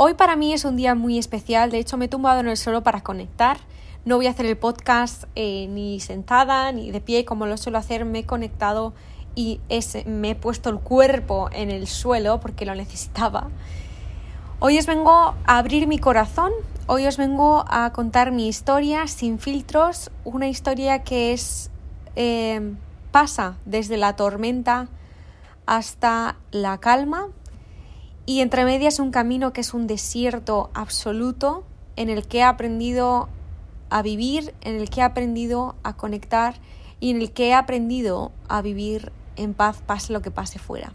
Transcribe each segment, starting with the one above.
Hoy para mí es un día muy especial, de hecho me he tumbado en el suelo para conectar. No voy a hacer el podcast eh, ni sentada ni de pie como lo suelo hacer, me he conectado y me he puesto el cuerpo en el suelo porque lo necesitaba. Hoy os vengo a abrir mi corazón, hoy os vengo a contar mi historia sin filtros, una historia que es eh, pasa desde la tormenta hasta la calma y entre medias un camino que es un desierto absoluto en el que he aprendido a vivir, en el que he aprendido a conectar y en el que he aprendido a vivir en paz, pase lo que pase fuera.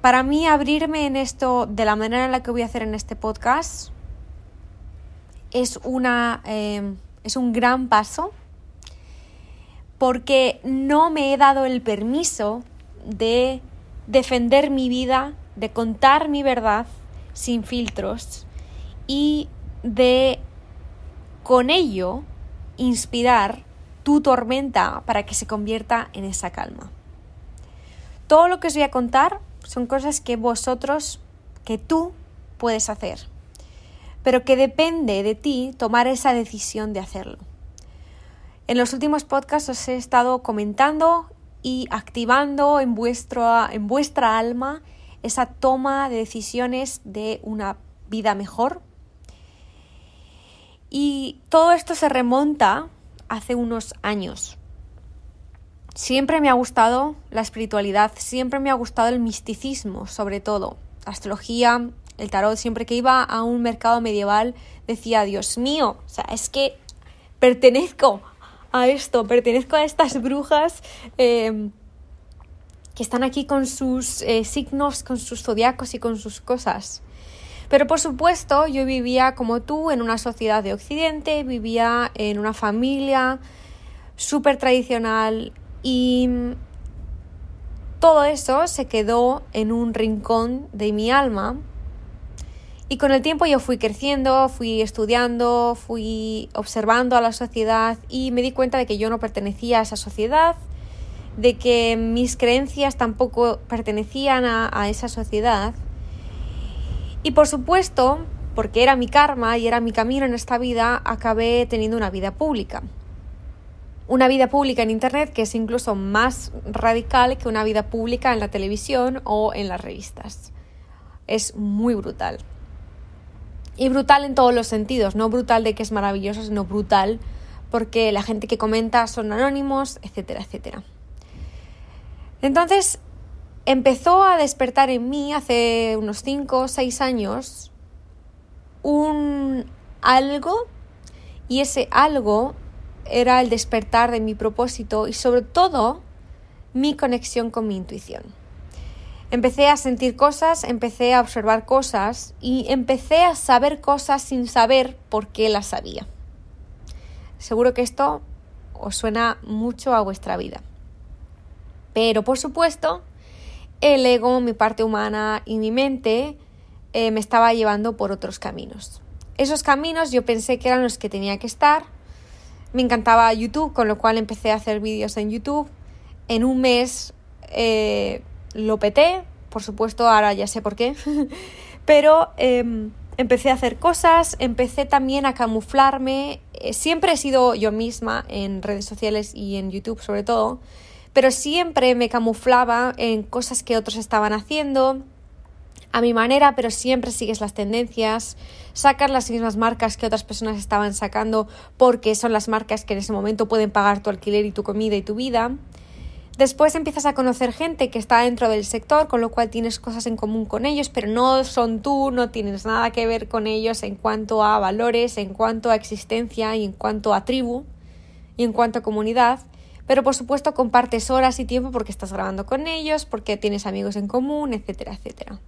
Para mí abrirme en esto de la manera en la que voy a hacer en este podcast es, una, eh, es un gran paso porque no me he dado el permiso de defender mi vida, de contar mi verdad sin filtros y de con ello inspirar tu tormenta para que se convierta en esa calma. Todo lo que os voy a contar son cosas que vosotros, que tú puedes hacer, pero que depende de ti tomar esa decisión de hacerlo. En los últimos podcasts os he estado comentando y activando en, vuestro, en vuestra alma esa toma de decisiones de una vida mejor. Y todo esto se remonta hace unos años. Siempre me ha gustado la espiritualidad, siempre me ha gustado el misticismo, sobre todo. Astrología, el tarot, siempre que iba a un mercado medieval decía, Dios mío, o sea, es que pertenezco a esto, pertenezco a estas brujas em, que están aquí con sus eh, signos, con sus zodiacos y con sus cosas. Pero por supuesto yo vivía como tú en una sociedad de Occidente, vivía en una familia súper tradicional y todo eso se quedó en un rincón de mi alma y con el tiempo yo fui creciendo, fui estudiando, fui observando a la sociedad y me di cuenta de que yo no pertenecía a esa sociedad, de que mis creencias tampoco pertenecían a, esa sociedad. Y por supuesto, porque era mi karma y era mi camino en esta vida, acabé teniendo una vida pública. Una vida pública en Internet que es incluso más radical que una vida pública en la televisión o en las revistas. Es muy brutal. Y brutal en todos los sentidos, no brutal de que es maravilloso, sino brutal porque la gente que comenta son anónimos, etcétera, etcétera. Entonces empezó a despertar en mí hace unos 5 o 6 años un algo y ese algo era el despertar de mi propósito y sobre todo mi conexión con mi intuición. Empecé a sentir cosas, empecé a observar cosas y empecé a saber cosas sin saber por qué las sabía. Seguro que esto os suena mucho a vuestra vida. Pero por supuesto, el ego, mi parte humana y mi mente eh, me estaba llevando por otros caminos. Esos caminos yo pensé que eran los que tenía que estar. Me encantaba YouTube, con lo cual empecé a hacer vídeos en YouTube. En un mes eh, lo peté, por supuesto, ahora ya sé por qué, pero em, empecé a hacer cosas, empecé también a camuflarme, eh, siempre he sido yo misma en redes sociales y en YouTube sobre todo, pero siempre me camuflaba en cosas que otros estaban haciendo, a mi manera, pero siempre sigues las tendencias, sacas las mismas marcas que otras personas estaban sacando porque son las marcas que en ese momento pueden pagar tu alquiler y tu comida y tu vida. Después empiezas a conocer gente que está dentro del sector, con lo cual tienes cosas en común con ellos, pero no son tú, no tienes nada que ver con ellos en cuanto a valores, en cuanto a existencia y en cuanto a tribu y en cuanto a comunidad. Pero por supuesto compartes horas y tiempo porque estás grabando con ellos, porque tienes amigos en común, etcétera, etcétera.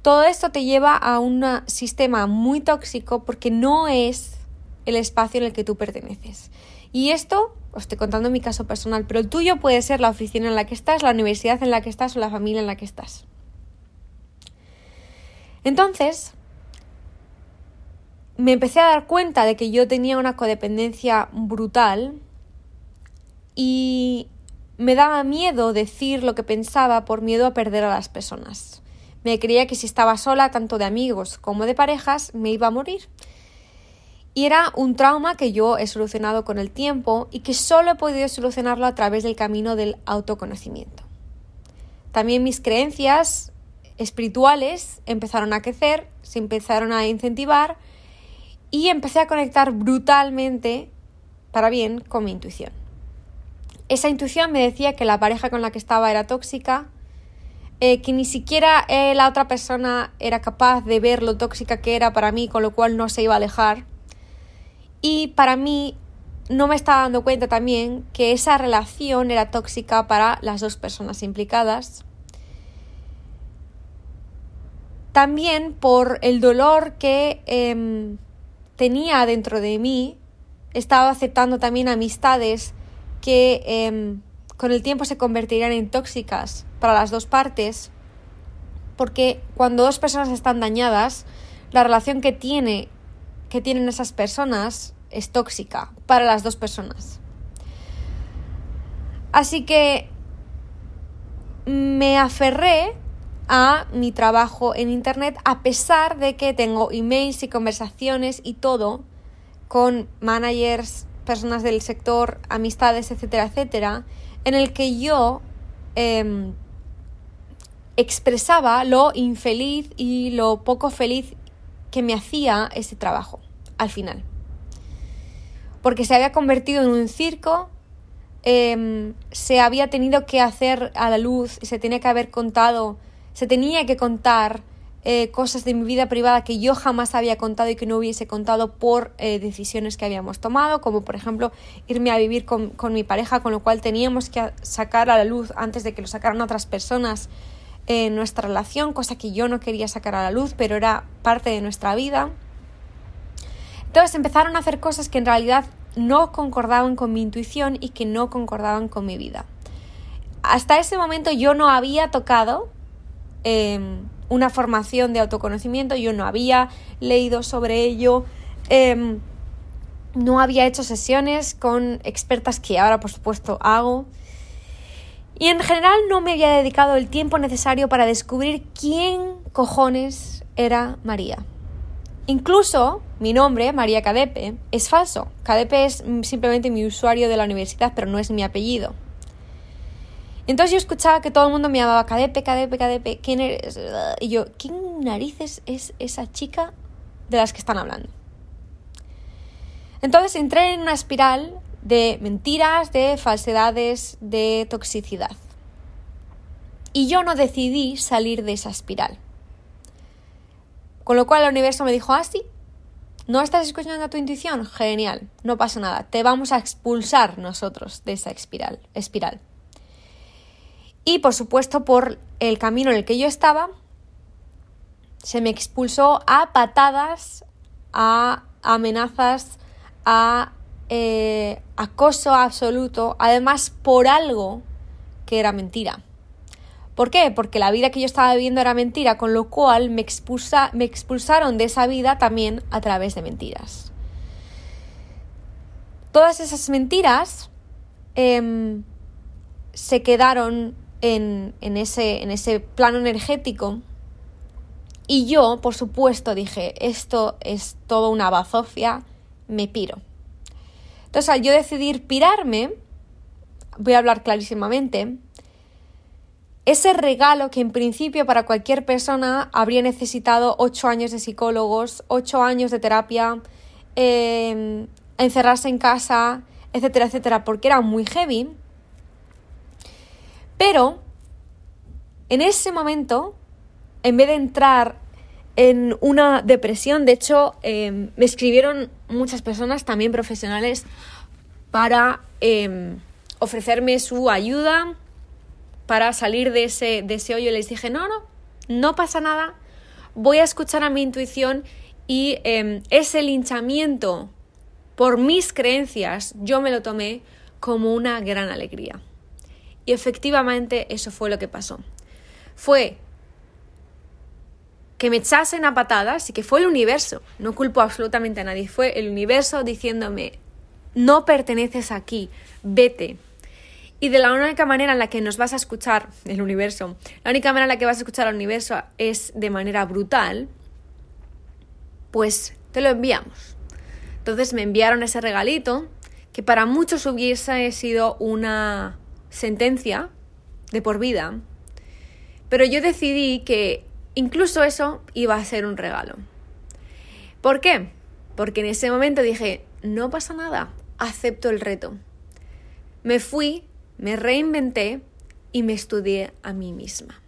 Todo esto te lleva a un sistema muy tóxico porque no es el espacio en el que tú perteneces. Y esto os estoy contando mi caso personal, pero el tuyo puede ser la oficina en la que estás, la universidad en la que estás o la familia en la que estás. Entonces, me empecé a dar cuenta de que yo tenía una codependencia brutal y me daba miedo decir lo que pensaba por miedo a perder a las personas. Me creía que si estaba sola, tanto de amigos como de parejas, me iba a morir. Y era un trauma que yo he solucionado con el tiempo y que solo he podido solucionarlo a través del camino del autoconocimiento. También mis creencias espirituales empezaron a crecer, se empezaron a incentivar y empecé a conectar brutalmente para bien con mi intuición. Esa intuición me decía que la pareja con la que estaba era tóxica, eh, que ni siquiera eh, la otra persona era capaz de ver lo tóxica que era para mí, con lo cual no se iba a alejar. Y para mí no me estaba dando cuenta también que esa relación era tóxica para las dos personas implicadas. También por el dolor que em, tenía dentro de mí, estaba aceptando también amistades que em, con el tiempo se convertirían en tóxicas para las dos partes, porque cuando dos personas están dañadas, la relación que, tiene, que tienen esas personas es tóxica para las dos personas. Así que me aferré a mi trabajo en Internet a pesar de que tengo emails y conversaciones y todo con managers, personas del sector, amistades, etcétera, etcétera, en el que yo em, expresaba lo infeliz y lo poco feliz que me hacía ese trabajo al final. Porque se había convertido en un circo, em, se había tenido que hacer a la luz, se tenía que haber contado se tenía que contar eh, cosas de mi vida privada que yo jamás había contado y que no hubiese contado por eh, decisiones que habíamos tomado, como por ejemplo irme a vivir con, mi pareja, con lo cual teníamos que sacar a la luz antes de que lo sacaran otras personas en nuestra relación, cosa que yo no quería sacar a la luz, pero era parte de nuestra vida. Entonces empezaron a hacer cosas que en realidad no concordaban con mi intuición y que no concordaban con mi vida. Hasta ese momento yo no había tocado Em, una formación de autoconocimiento, yo no había leído sobre ello, em, no había hecho sesiones con expertas que ahora por supuesto hago. Y en general no me había dedicado el tiempo necesario para descubrir quién cojones era María. Incluso mi nombre, María Cadepe, es falso. Cadepe es simplemente mi usuario de la universidad, pero no es mi apellido. Entonces yo escuchaba que todo el mundo me llamaba Cadepe, Cadepe, Cadepe, ¿quién eres? Y yo, ¿quién narices es esa chica de las que están hablando? Entonces entré en una espiral de mentiras, de falsedades, de toxicidad. Y yo no decidí salir de esa espiral. Con lo cual el universo me dijo, ah, sí, ¿no estás escuchando a tu intuición? Genial, no pasa nada, te vamos a expulsar nosotros de esa espiral. espiral. Y por supuesto, por el camino en el que yo estaba, se me expulsó a patadas, a amenazas, a eh, acoso absoluto, además por algo que era mentira. ¿Por qué? Porque la vida que yo estaba viviendo era mentira, con lo cual me, expulsa, me expulsaron de esa vida también a través de mentiras. Todas esas mentiras em, se quedaron en, ese, en ese plano energético. Y yo, por supuesto, dije, esto es todo una bazofia, me piro. Entonces, al yo decidir pirarme, voy a hablar clarísimamente, ese regalo que en principio para cualquier persona habría necesitado ocho años de psicólogos, ocho años de terapia, em, encerrarse en casa, etcétera, etcétera, porque era muy heavy, pero en ese momento, en vez de entrar en una depresión, de hecho, em, me escribieron muchas personas, también profesionales, para em, ofrecerme su ayuda para salir de ese, de ese hoyo. Les dije, no, no, no pasa nada, voy a escuchar a mi intuición y em, ese linchamiento por mis creencias yo me lo tomé como una gran alegría. Y efectivamente eso fue lo que pasó. Fue que me echasen a patadas y que fue el universo, no culpo absolutamente a nadie, fue el universo diciéndome, no perteneces aquí, vete. Y de la única manera en la que nos vas a escuchar el universo, la única manera en la que vas a escuchar al universo es de manera brutal, pues te lo enviamos. Entonces me enviaron ese regalito que para muchos hubiese sido una sentencia de por vida, pero yo decidí que incluso eso iba a ser un regalo. ¿Por qué? Porque en ese momento dije, no pasa nada, acepto el reto. Me fui, me reinventé y me estudié a mí misma.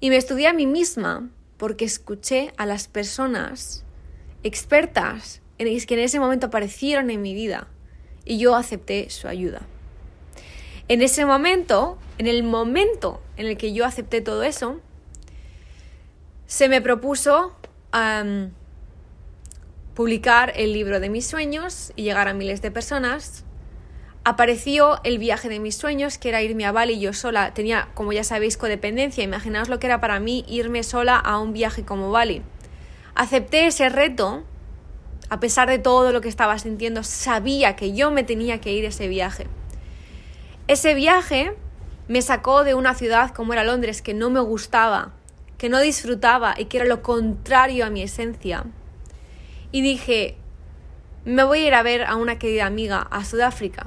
Y me estudié a mí misma porque escuché a las personas expertas que en ese momento aparecieron en mi vida y yo acepté su ayuda. En ese momento, en el momento en el que yo acepté todo eso, se me propuso publicar el libro de mis sueños y llegar a miles de personas. Apareció el viaje de mis sueños, que era irme a Bali yo sola. Tenía, como ya sabéis, codependencia. Imaginaos lo que era para mí irme sola a un viaje como Bali. Acepté ese reto, a pesar de todo lo que estaba sintiendo, sabía que yo me tenía que ir ese viaje. Ese viaje me sacó de una ciudad como era Londres, que no me gustaba, que no disfrutaba y que era lo contrario a mi esencia y dije, me voy a ir a ver a una querida amiga a Sudáfrica.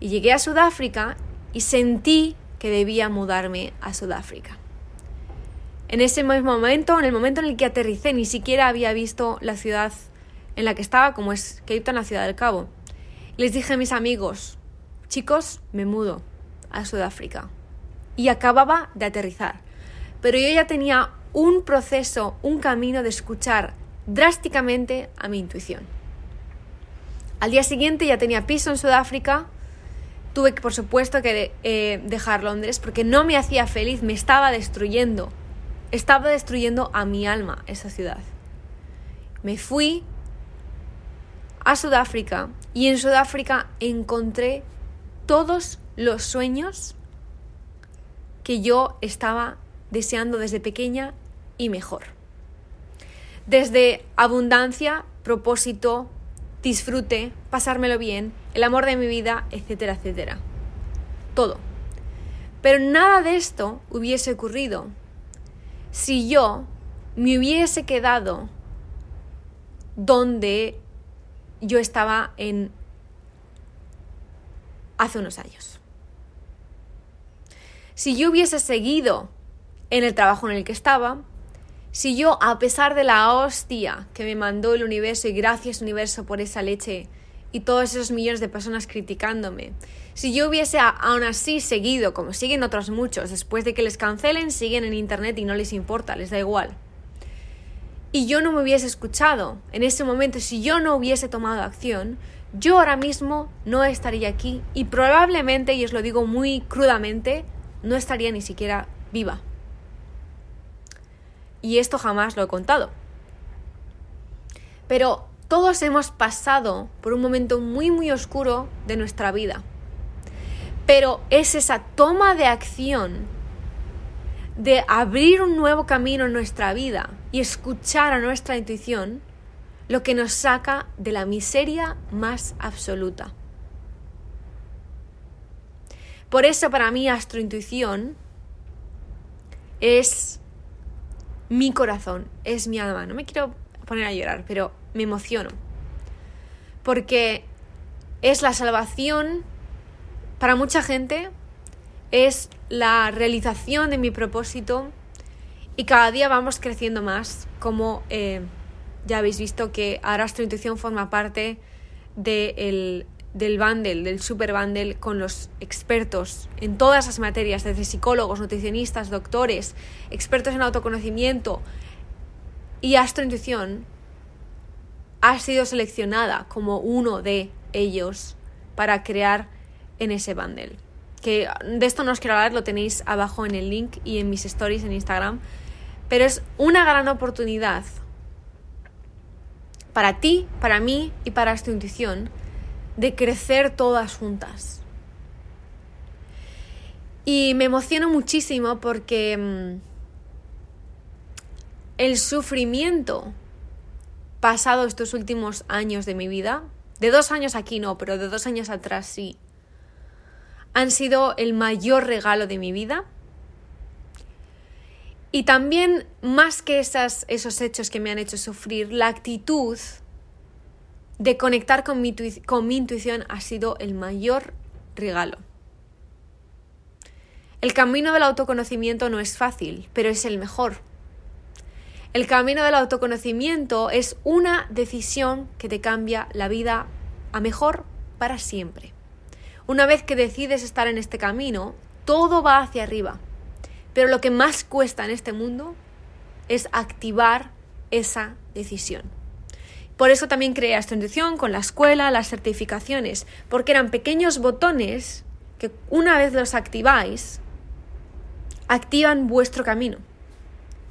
Y llegué a Sudáfrica y sentí que debía mudarme a Sudáfrica. En ese mismo momento, en el momento en el que aterricé, ni siquiera había visto la ciudad en la que estaba, como es Cape Town, la ciudad del Cabo. Les dije a mis amigos, chicos, me mudo a Sudáfrica. Y acababa de aterrizar. Pero yo ya tenía un proceso, un camino de escuchar drásticamente a mi intuición. Al día siguiente ya tenía piso en Sudáfrica. Tuve por supuesto, que eh, dejar Londres porque no me hacía feliz, me estaba destruyendo. Estaba destruyendo a mi alma esa ciudad. Me fui a Sudáfrica y en Sudáfrica encontré todos los sueños que yo estaba deseando desde pequeña y mejor desde abundancia, propósito, disfrute, pasármelo bien, el amor de mi vida, etcétera, etcétera. Todo. Pero nada de esto hubiese ocurrido si yo me hubiese quedado donde yo estaba en hace unos años. Si yo hubiese seguido en el trabajo en el que estaba, si yo, a pesar de la hostia que me mandó el universo, y gracias universo por esa leche, y todos esos millones de personas criticándome, si yo hubiese aún así seguido, como siguen otros muchos, después de que les cancelen, siguen en Internet y no les importa, les da igual. Y yo no me hubiese escuchado en ese momento, si yo no hubiese tomado acción, yo ahora mismo no estaría aquí y probablemente, y os lo digo muy crudamente, no estaría ni siquiera viva. Y esto jamás lo he contado. Pero todos hemos pasado por un momento muy, muy oscuro de nuestra vida. Pero es esa toma de acción de abrir un nuevo camino en nuestra vida y escuchar a nuestra intuición lo que nos saca de la miseria más absoluta. Por eso para mí astrointuición es mi corazón, es mi alma. No me quiero poner a llorar, pero me emociono. Porque es la salvación para mucha gente, es la realización de mi propósito y cada día vamos creciendo más, como eh, ya habéis visto que ahora intuición forma parte del bundle, del super bundle con los expertos en todas las materias, desde psicólogos, nutricionistas, doctores, expertos en autoconocimiento y astrointuición, ha sido seleccionada como uno de ellos para crear en ese bundle. Que de esto no os quiero hablar, lo tenéis abajo en el link y en mis stories en Instagram. Pero es una gran oportunidad para ti, para mí y para esta intuición de crecer todas juntas. Y me emociono muchísimo porque mm, el sufrimiento pasado estos últimos años de mi vida, de dos años aquí no, pero de dos años atrás sí, han sido el mayor regalo de mi vida. Y también, más que esos hechos que me han hecho sufrir, la actitud de conectar con mi intuición ha sido el mayor regalo. El camino del autoconocimiento no es fácil, pero es el mejor. El camino del autoconocimiento es una decisión que te cambia la vida a mejor para siempre. Una vez que decides estar en este camino, todo va hacia arriba. Pero lo que más cuesta en este mundo es activar esa decisión. Por eso también creé esta intuición con la escuela, las certificaciones, porque eran pequeños botones que una vez los activáis, activan vuestro camino.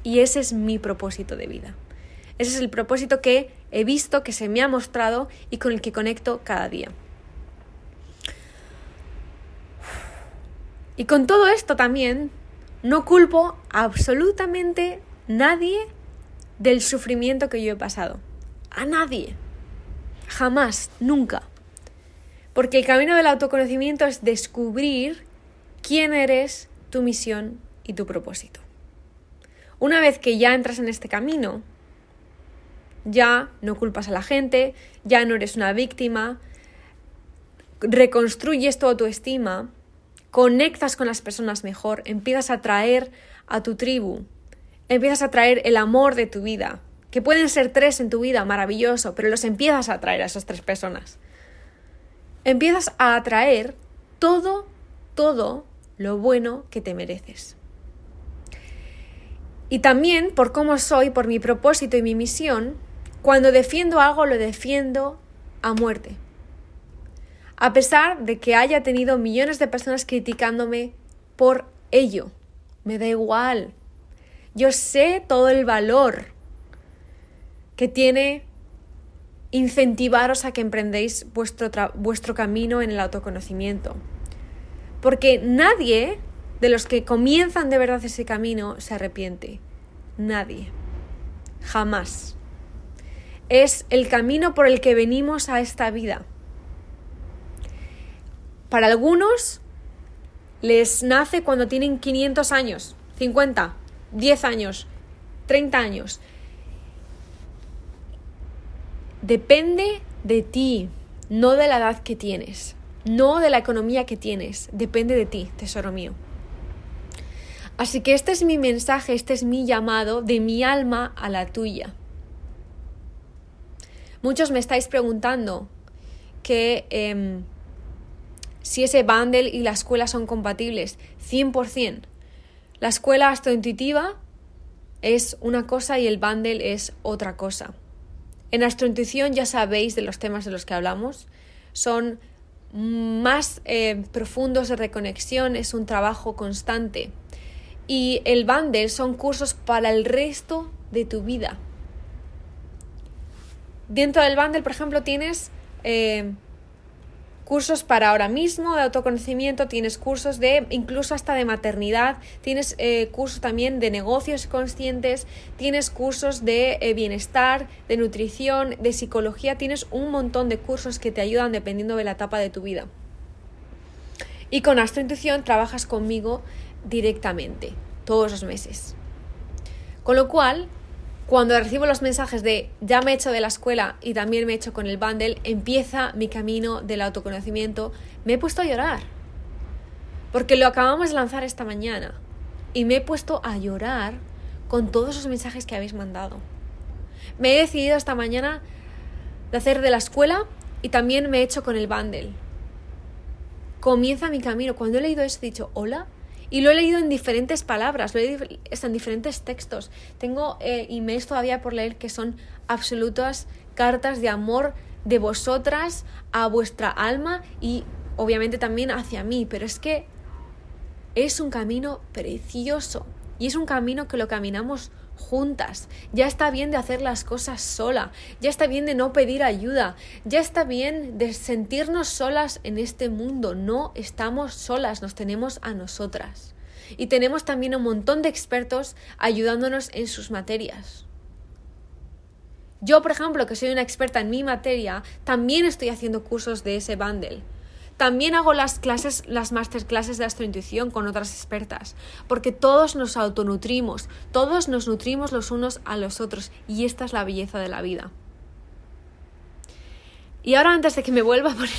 Y ese es mi propósito de vida. Ese es el propósito que he visto, que se me ha mostrado y con el que conecto cada día. Y con todo esto también no culpo a absolutamente nadie del sufrimiento que yo he pasado. A nadie. Jamás, nunca. Porque el camino del autoconocimiento es descubrir quién eres, tu misión y tu propósito. Una vez que ya entras en este camino, ya no culpas a la gente, ya no eres una víctima, reconstruyes tu estima, conectas con las personas mejor, empiezas a traer a tu tribu, empiezas a traer el amor de tu vida, que pueden ser tres en tu vida, maravilloso, pero los empiezas a traer a esas tres personas. Empiezas a atraer todo, todo lo bueno que te mereces. Y también por cómo soy, por mi propósito y mi misión, cuando defiendo algo lo defiendo a muerte. A pesar de que haya tenido millones de personas criticándome por ello, me da igual. Yo sé todo el valor que tiene incentivaros a que emprendéis vuestro, vuestro camino en el autoconocimiento. Porque nadie de los que comienzan de verdad ese camino se arrepiente. Nadie. Jamás. Es el camino por el que venimos a esta vida. Para algunos les nace cuando tienen 500 años, 50, 10 años, 30 años. Depende de ti, no de la edad que tienes, no de la economía que tienes, depende de ti, tesoro mío. Así que este es mi mensaje, este es mi llamado de mi alma a la tuya. Muchos me estáis preguntando que em, si ese bundle y la escuela son compatibles. 100%. La escuela astrointuitiva es una cosa y el bundle es otra cosa. En astrointuición ya sabéis de los temas de los que hablamos. Son más eh, profundos de reconexión, es un trabajo constante y el bundle son cursos para el resto de tu vida. Dentro del bundle, por ejemplo, tienes eh, cursos para ahora mismo de autoconocimiento, tienes cursos de incluso hasta de maternidad, tienes eh, cursos también de negocios conscientes, tienes cursos de eh, bienestar, de nutrición, de psicología, tienes un montón de cursos que te ayudan dependiendo de la etapa de tu vida. Y con Astrointuición trabajas conmigo directamente, todos los meses. Con lo cual, cuando recibo los mensajes de ya me he hecho de la escuela y también me he hecho con el bundle, empieza mi camino del autoconocimiento, me he puesto a llorar. Porque lo acabamos de lanzar esta mañana y me he puesto a llorar con todos los mensajes que habéis mandado. Me he decidido esta mañana de hacer de la escuela y también me he hecho con el bundle. Comienza mi camino. Cuando he leído eso he dicho, hola, y lo he leído en diferentes palabras, lo he leído en diferentes textos. Tengo eh, emails todavía por leer que son absolutas cartas de amor de vosotras a vuestra alma y obviamente también hacia mí, pero es que es un camino precioso y es un camino que lo caminamos juntas. Ya está bien de hacer las cosas sola. Ya está bien de no pedir ayuda. Ya está bien de sentirnos solas en este mundo. No estamos solas, nos tenemos a nosotras. Y tenemos también un montón de expertos ayudándonos en sus materias. Yo, por ejemplo, que soy una experta en mi materia, también estoy haciendo cursos de ese bundle. También hago las clases, las masterclasses de astrointuición con otras expertas, porque todos nos autonutrimos, todos nos nutrimos los unos a los otros, y esta es la belleza de la vida. Y ahora antes de que me vuelva a poner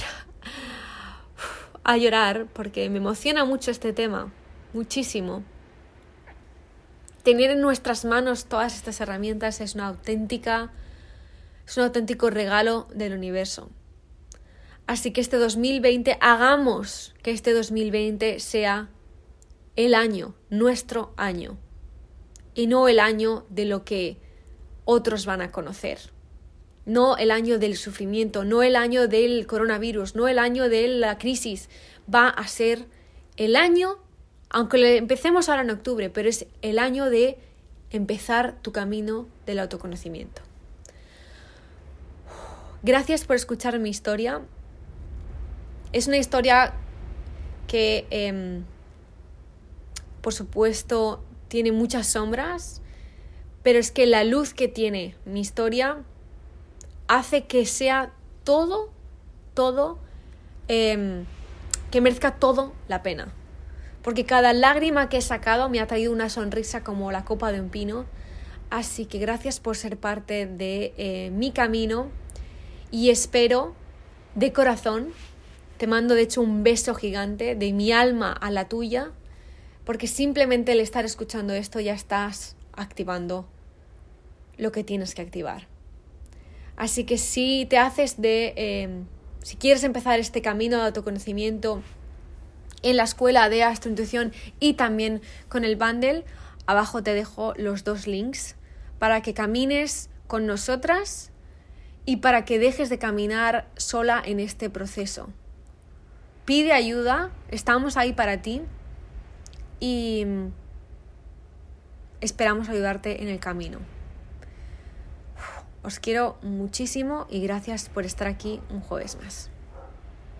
a, a llorar, porque me emociona mucho este tema, muchísimo, tener en nuestras manos todas estas herramientas es una auténtica, es un auténtico regalo del universo. Así que este 2020, hagamos que este 2020 sea el año, nuestro año, y no el año de lo que otros van a conocer. No el año del sufrimiento, no el año del coronavirus, no el año de la crisis. Va a ser el año, aunque empecemos ahora en octubre, pero es el año de empezar tu camino del autoconocimiento. Gracias por escuchar mi historia es una historia que, em, por supuesto, tiene muchas sombras, pero es que la luz que tiene mi historia hace que sea todo, todo, em, que merezca todo la pena. Porque cada lágrima que he sacado me ha traído una sonrisa como la copa de un pino. Así que gracias por ser parte de eh, mi camino y espero de corazón te mando de hecho un beso gigante de mi alma a la tuya, porque simplemente el estar escuchando esto ya estás activando lo que tienes que activar. Así que si te haces de, em, si quieres empezar este camino de autoconocimiento en la escuela de astrointuición y también con el bundle, abajo te dejo los dos links para que camines con nosotras y para que dejes de caminar sola en este proceso pide ayuda, estamos ahí para ti y esperamos ayudarte en el camino. Os quiero muchísimo y gracias por estar aquí un jueves más.